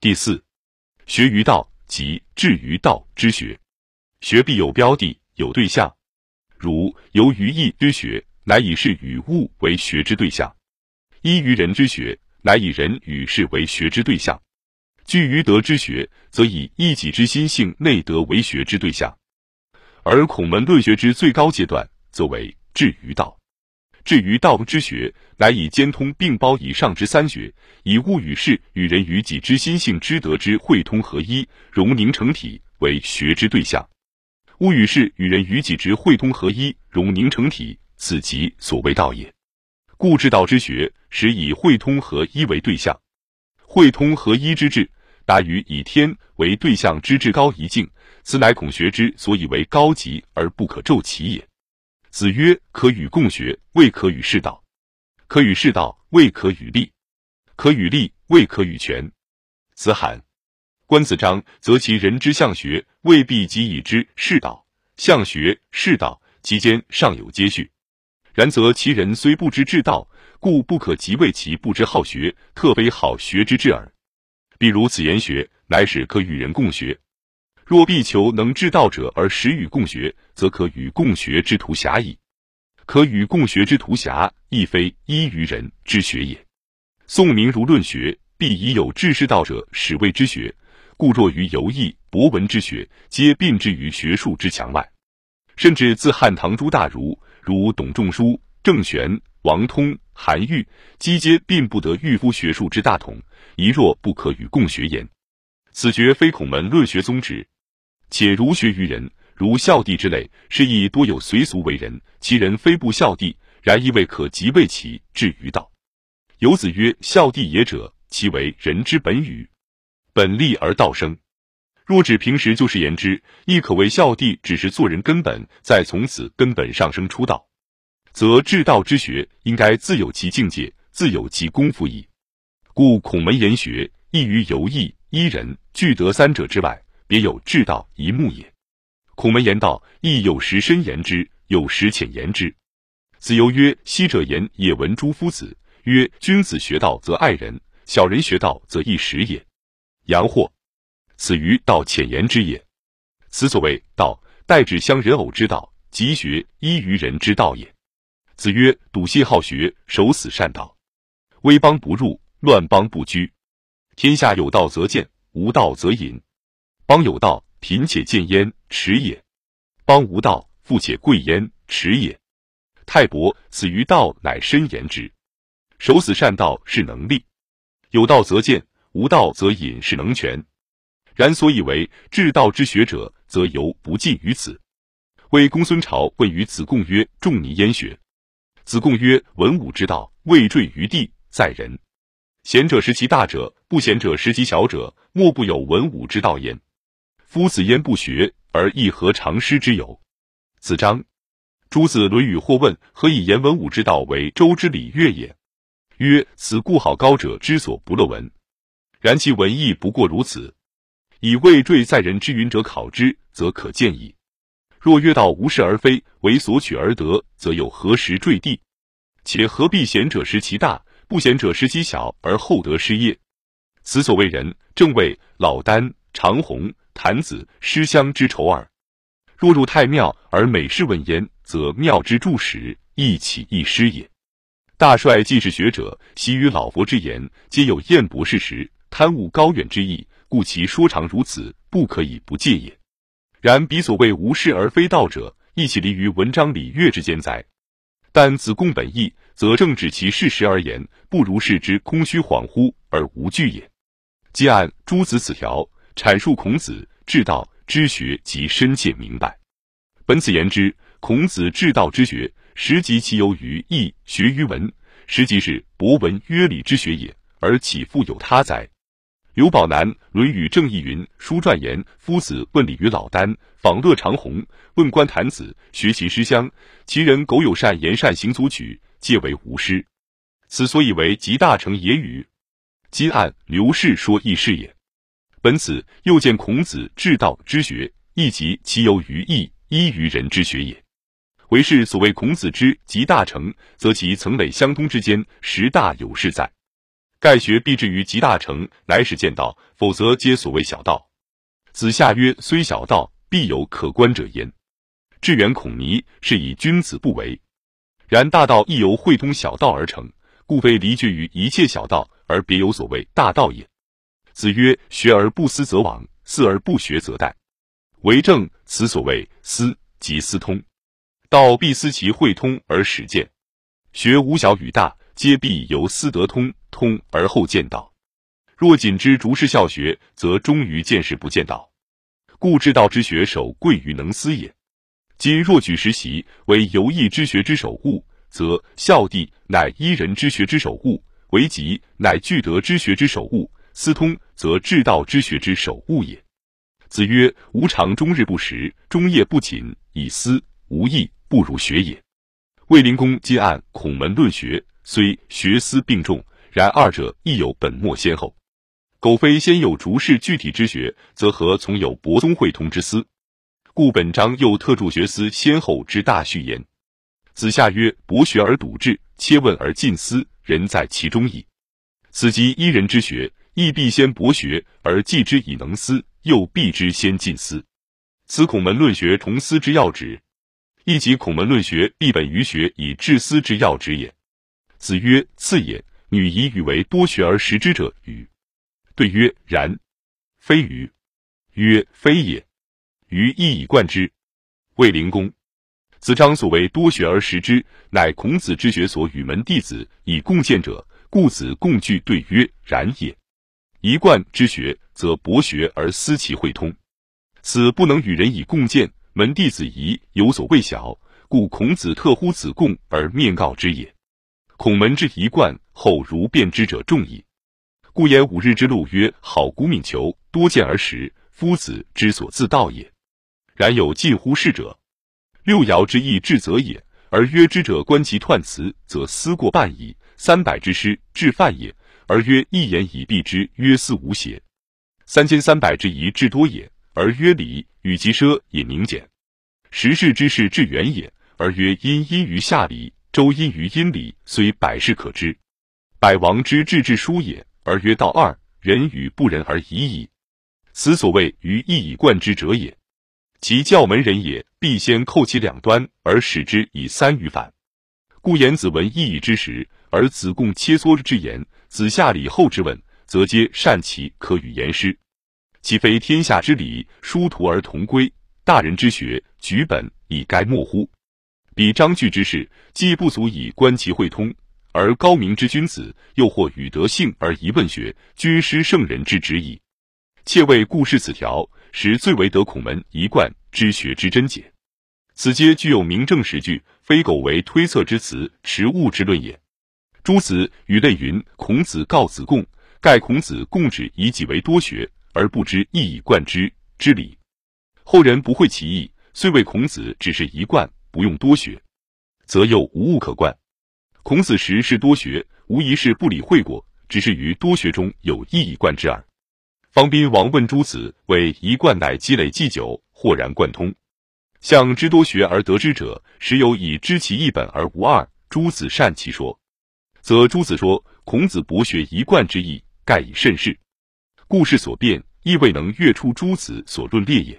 第四，学于道，即至于道之学。学必有标的，有对象。如由于义之学，乃以事与物为学之对象；依于人之学，乃以人与事为学之对象；据于德之学，则以一己之心性内德为学之对象。而孔门论学之最高阶段，则为至于道。至于道之学，乃以兼通并包以上之三学，以物与事与人与己之心性之德之汇通合一、融凝成体为学之对象。物与事与人与己之汇通合一、融凝成体，此即所谓道也。故至道之学，实以汇通合一为对象。汇通合一之志，达于以天为对象之至高一境。此乃孔学之所以为高级而不可骤其也。子曰：“可与共学，未可与世道；可与世道，未可与利；可与利，未可与权。”子罕。关子张则其人之相学，未必即以知世道。相学、世道其间尚有接续。然则其人虽不知至道，故不可即谓其不知好学，特非好学之至耳。比如子言学，乃使可与人共学。若必求能治道者而实与共学，则可与共学之徒狭矣。可与共学之徒狭，亦非依于人之学也。宋明儒论学，必以有志士道者始谓之学，故若于游艺博文之学，皆并之于学术之墙外。甚至自汉唐诸大儒，如董仲舒、郑玄、王通、韩愈，积皆并不得御夫学术之大统，一若不可与共学焉。此绝非孔门论学宗旨。且儒学于人，如孝弟之类，是亦多有随俗为人。其人非不孝弟，然亦未可即为其至于道。有子曰：“孝弟也者，其为人之本与，本立而道生。若指平时就是言之，亦可为孝弟只是做人根本，在从此根本上升出道，则至道之学应该自有其境界，自有其功夫矣。故孔门言学，亦于游艺、依人、具德三者之外。”别有至道一目也。孔门言道，亦有时深言之，有时浅言之。子游曰：“昔者言也闻诸夫子曰：君子学道则爱人，小人学道则易时也。阳货，此于道浅言之也。此所谓道，代指相人偶之道，即学依于人之道也。子曰：笃信好学，守死善道，威邦不入，乱邦不居。天下有道则见，无道则隐。”邦有道，贫且贱焉，耻也；邦无道，富且贵焉，耻也。泰伯，死于道乃深言之。守死善道是能力，有道则见，无道则隐，是能全。然所以为治道之学者，则犹不尽于此。为公孙朝问于子贡曰：“仲尼焉学？”子贡曰：“文武之道，未坠于地，在人。贤者识其大者，不贤者识其小者，莫不有文武之道焉。”夫子焉不学而亦何尝师之有？子张，诸子《论语》或问何以言文武之道为周之礼乐也？曰：此故好高者之所不乐闻。然其文义不过如此。以未坠在人之云者考之，则可见矣。若曰道无是而非，为所取而得，则有何时坠地？且何必贤者识其大，不贤者识其小而后得失业？此所谓人，正谓老聃、长虹。坛子诗香之丑耳。若入太庙而美事问焉，则庙之助使亦起亦失也。大帅既是学者，习于老佛之言，皆有验博事实、贪恶高远之意，故其说长如此，不可以不戒也。然彼所谓无事而非道者，亦起离于文章礼乐之间哉？但子贡本意，则正指其事实而言，不如是之空虚恍惚而无据也。既按诸子此条。阐述孔子治道之学及深切明白。本此言之，孔子治道之学，实即其由于义学于文，实即是博文约礼之学也，而岂复有他哉？刘宝南《论语正义》云：“书传言，夫子问礼于老聃，访乐长虹，问观坛子，学其诗香。其人苟有善言善行足取，皆为吾师。此所以为集大成也与？今按刘氏说义是也。”本此又见孔子治道之学，亦即其由于义依于人之学也。为是所谓孔子之集大成，则其层累相通之间，实大有事在。盖学必至于极大成，乃始见道，否则皆所谓小道。子夏曰：虽小道，必有可观者焉。至远孔尼是以君子不为，然大道亦由会通小道而成，故非离绝于一切小道而别有所谓大道也。子曰：学而不思则罔，思而不学则殆。为政，此所谓思，即思通。道必思其会通而始见。学无小与大，皆必由思得通，通而后见道。若仅知逐事效学，则终于见事不见道。故知道之学首贵于能思也。今若举实习为游艺之学之首物，则孝弟乃依人之学之首物，为吉乃具德之学之首物，思通则治道之学之首物也。子曰：吾尝终日不食，终夜不寝，以思无益，不如学也。卫灵公皆按孔门论学，虽学思并重，然二者亦有本末先后。苟非先有逐事具体之学，则何从有博宗会通之思？故本章又特著学思先后之大序言。子夏曰：“博学而笃志，切问而近思，人在其中矣。此即一人之学，亦必先博学而继之以能思，又必之先近思。此孔门论学重思之要旨，亦即孔门论学必本于学以致思之要旨也。”子曰：“次也。女以与为多学而识之者与？”对曰：“然。”非与？曰：“非也。”于一以贯之。卫灵公，子张所谓多学而识之，乃孔子之学所与门弟子以共见者，故子共具对曰：然也。一贯之学，则博学而思其会通，此不能与人以共见，门弟子疑有所谓小，故孔子特呼子贡而面告之也。孔门之一贯，后如辩之者众矣。故言五日之路曰：好古敏求，多见而识，夫子之所自道也。然有近乎是者，六爻之意至则也。而曰之者，观其彖辞，则思过半矣。三百之师，至犯也。而曰一言以蔽之，曰思无邪。三千三百之疑至多也。而曰礼，与其奢也明简。十世之事至远也。而曰因因于下礼，周因于阴礼，虽百事可知。百王之治至书也。而曰道二，仁与不仁而已矣。此所谓于一以贯之者也。其教门人也，必先扣其两端，而使之以三于反。故言子闻异义之时，而子贡切磋之言，子夏礼后之问，则皆善其可与言师。岂非天下之理，殊途而同归？大人之学，举本以该莫乎？彼章句之事，既不足以观其会通，而高明之君子，又或与德性而疑问学，君师圣人之旨矣。切谓故事此条。使最为得孔门一贯之学之真解，此皆具有明证实据，非苟为推测之词，持物之论也。诸子语类云：孔子告子贡，盖孔子贡止以己为多学，而不知一以贯之之理。后人不会其意，虽谓孔子只是一贯，不用多学，则又无物可贯。孔子时是多学，无疑是不理会过，只是于多学中有一以贯之耳。方宾王问诸子：“为一贯乃积累既久，豁然贯通。向知多学而得之者，实有以知其一本而无二。”诸子善其说，则朱子说孔子博学一贯之意，盖以甚是。故事所变，亦未能阅出朱子所论列也。